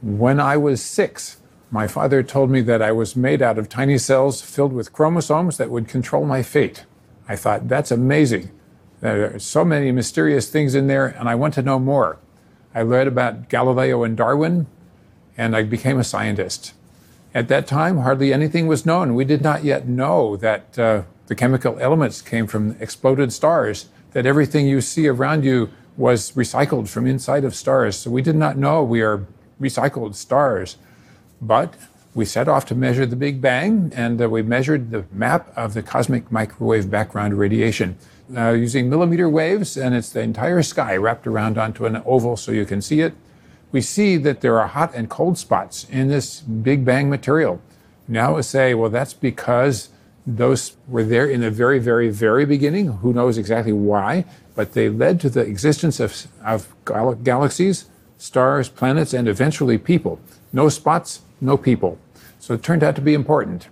When I was six, my father told me that I was made out of tiny cells filled with chromosomes that would control my fate. I thought, that's amazing. There are so many mysterious things in there, and I want to know more. I read about Galileo and Darwin, and I became a scientist. At that time, hardly anything was known. We did not yet know that uh, the chemical elements came from exploded stars, that everything you see around you was recycled from inside of stars. So we did not know we are recycled stars. But we set off to measure the Big Bang, and uh, we measured the map of the cosmic microwave background radiation uh, using millimeter waves, and it's the entire sky wrapped around onto an oval so you can see it. We see that there are hot and cold spots in this Big Bang material. Now we say, well, that's because those were there in the very, very, very beginning. Who knows exactly why? But they led to the existence of, of gal- galaxies, stars, planets, and eventually people. No spots, no people. So it turned out to be important.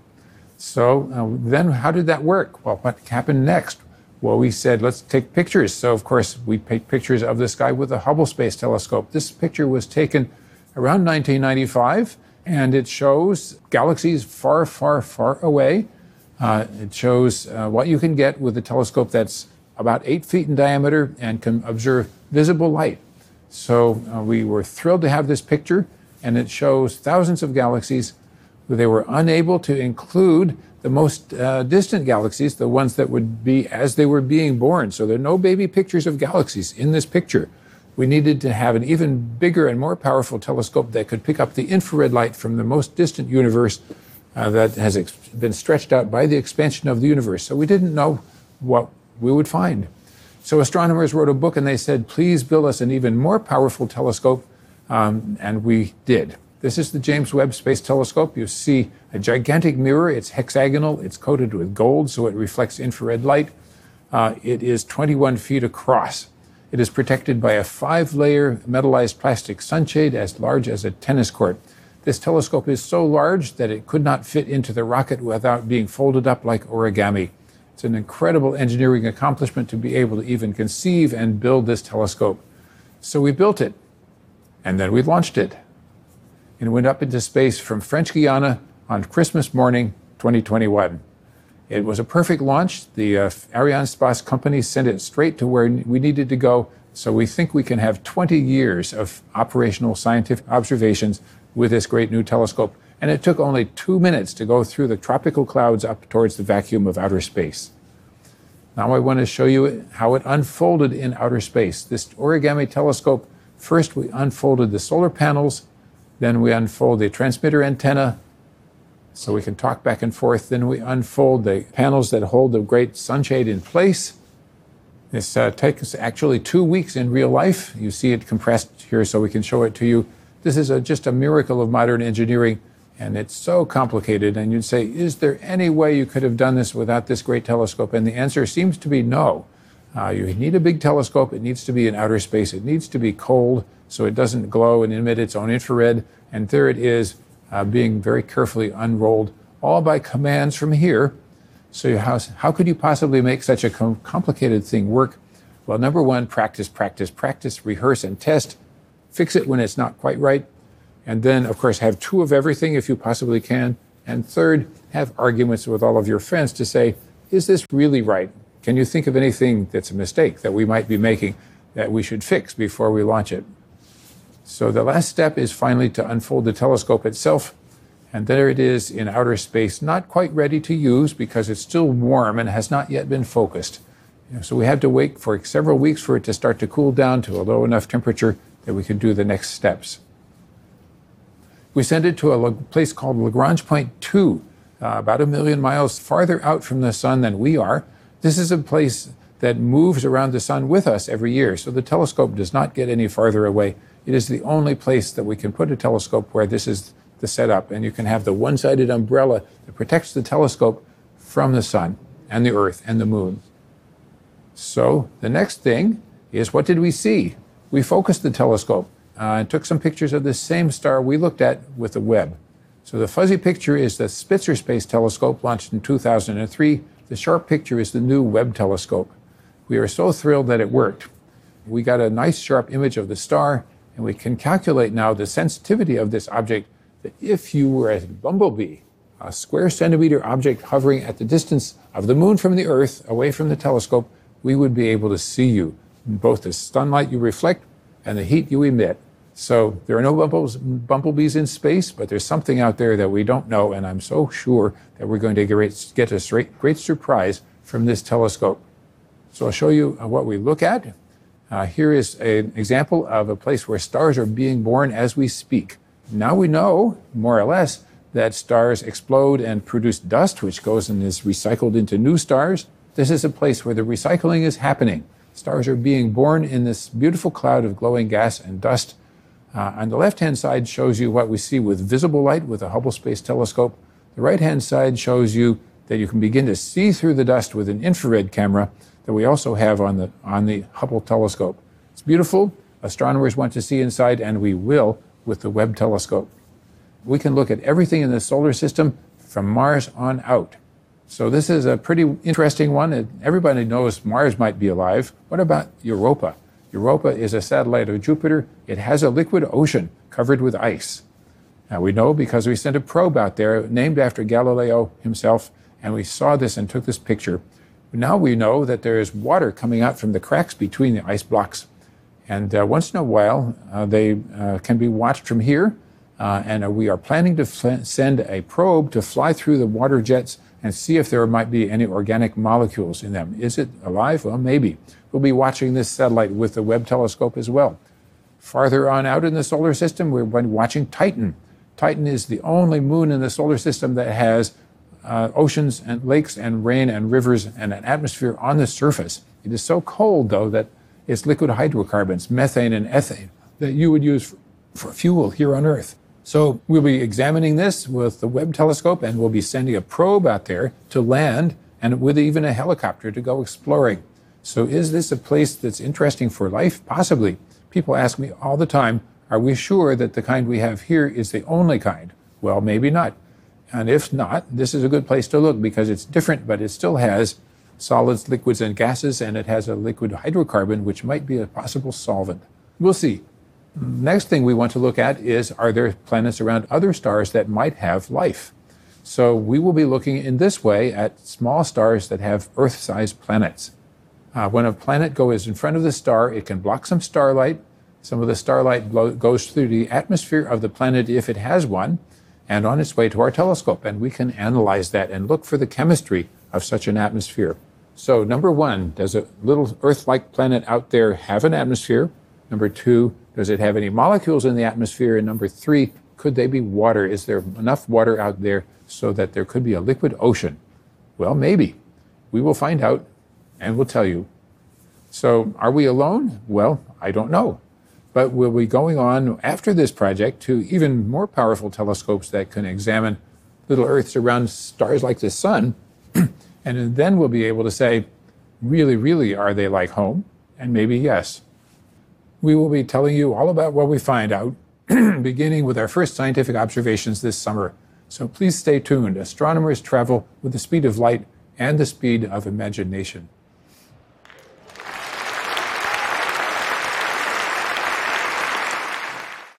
So uh, then, how did that work? Well, what happened next? Well, we said, let's take pictures. So, of course, we take pictures of the sky with the Hubble Space Telescope. This picture was taken around 1995, and it shows galaxies far, far, far away. Uh, it shows uh, what you can get with a telescope that's about eight feet in diameter and can observe visible light. So, uh, we were thrilled to have this picture, and it shows thousands of galaxies. They were unable to include the most uh, distant galaxies, the ones that would be as they were being born. So there are no baby pictures of galaxies in this picture. We needed to have an even bigger and more powerful telescope that could pick up the infrared light from the most distant universe uh, that has ex- been stretched out by the expansion of the universe. So we didn't know what we would find. So astronomers wrote a book and they said, please build us an even more powerful telescope. Um, and we did. This is the James Webb Space Telescope. You see a gigantic mirror. It's hexagonal. It's coated with gold, so it reflects infrared light. Uh, it is 21 feet across. It is protected by a five layer metallized plastic sunshade as large as a tennis court. This telescope is so large that it could not fit into the rocket without being folded up like origami. It's an incredible engineering accomplishment to be able to even conceive and build this telescope. So we built it, and then we launched it. And went up into space from French Guiana on Christmas morning 2021. It was a perfect launch. The uh, Arianespace company sent it straight to where we needed to go. So we think we can have 20 years of operational scientific observations with this great new telescope. And it took only two minutes to go through the tropical clouds up towards the vacuum of outer space. Now I want to show you how it unfolded in outer space. This origami telescope, first we unfolded the solar panels, then we unfold the transmitter antenna, so we can talk back and forth. Then we unfold the panels that hold the great sunshade in place. This uh, takes actually two weeks in real life. You see it compressed here so we can show it to you. This is a, just a miracle of modern engineering, and it's so complicated. And you'd say, is there any way you could have done this without this great telescope? And the answer seems to be no. Uh, you need a big telescope. It needs to be in outer space. It needs to be cold so it doesn't glow and emit its own infrared. And there it is, uh, being very carefully unrolled, all by commands from here. So, how, how could you possibly make such a com- complicated thing work? Well, number one, practice, practice, practice, rehearse and test. Fix it when it's not quite right. And then, of course, have two of everything if you possibly can. And third, have arguments with all of your friends to say, is this really right? Can you think of anything that's a mistake that we might be making that we should fix before we launch it? So the last step is finally to unfold the telescope itself. And there it is in outer space, not quite ready to use because it's still warm and has not yet been focused. So we have to wait for several weeks for it to start to cool down to a low enough temperature that we can do the next steps. We sent it to a place called Lagrange Point 2, uh, about a million miles farther out from the sun than we are. This is a place that moves around the sun with us every year, so the telescope does not get any farther away it is the only place that we can put a telescope where this is the setup, and you can have the one sided umbrella that protects the telescope from the sun and the earth and the moon. So the next thing is what did we see? We focused the telescope uh, and took some pictures of the same star we looked at with the Webb. So the fuzzy picture is the Spitzer Space Telescope launched in 2003. The sharp picture is the new Webb telescope. We are so thrilled that it worked. We got a nice sharp image of the star And we can calculate now the sensitivity of this object that if you were a bumblebee, a square centimeter object hovering at the distance of the moon from the Earth away from the telescope, we would be able to see you, both the sunlight you reflect and the heat you emit. So there are no bumblebees in space, but there's something out there that we don't know, and I'm so sure that we're going to get a great surprise from this telescope. So I'll show you uh, what we look at. Uh, here is an example of a place where stars are being born as we speak. Now we know, more or less, that stars explode and produce dust, which goes and is recycled into new stars. This is a place where the recycling is happening. Stars are being born in this beautiful cloud of glowing gas and dust uh, on the left hand side shows you what we see with visible light with the Hubble Space Telescope. The right hand side shows you that you can begin to see through the dust with an infrared camera that we also have on the, on the Hubble telescope. It's beautiful. Astronomers want to see inside, and we will with the Webb telescope. We can look at everything in the solar system from Mars on out. So this is a pretty interesting one. Everybody knows Mars might be alive. What about Europa? Europa is a satellite of Jupiter. It has a liquid ocean covered with ice. Now we know because we sent a probe out there named after Galileo himself, and we saw this and took this picture. Now we know that there is water coming out from the cracks between the ice blocks. And uh, once in a while, uh, they uh, can be watched from here. Uh, and uh, we are planning to fl- send a probe to fly through the water jets and see if there might be any organic molecules in them. Is it alive? Well, maybe. We'll be watching this satellite with the Webb telescope as well. Farther on out in the solar system, we're watching Titan. Titan is the only moon in the solar system that has uh, oceans and lakes and rain and rivers and an atmosphere on the surface. It is so cold, though, that it's liquid hydrocarbons, methane and ethane, that you would use for, for fuel here on Earth. So we'll be examining this with the Webb telescope and we'll be sending a probe out there to land and with even a helicopter to go exploring. So is this a place that's interesting for life? Possibly. People ask me all the time, are we sure that the kind we have here is the only kind? Well, maybe not. And if not, this is a good place to look because it's different, but it still has solids, liquids, and gases, and it has a liquid hydrocarbon, which might be a possible solvent. We'll see. Next thing we want to look at is are there planets around other stars that might have life? So we will be looking in this way at small stars that have Earth sized planets. Uh, when a planet goes in front of the star, it can block some starlight. Some of the starlight blow, goes through the atmosphere of the planet if it has one, and on its way to our telescope. And we can analyze that and look for the chemistry of such an atmosphere. So, number one, does a little Earth like planet out there have an atmosphere? Number two, does it have any molecules in the atmosphere? And number three, could they be water? Is there enough water out there so that there could be a liquid ocean? Well, maybe. We will find out and we'll tell you. So, are we alone? Well, I don't know. But we'll be going on after this project to even more powerful telescopes that can examine little Earths around stars like the sun. and then we'll be able to say, really, really, are they like home? And maybe yes we will be telling you all about what we find out, beginning with our first scientific observations this summer. So please stay tuned. Astronomers travel with the speed of light and the speed of imagination.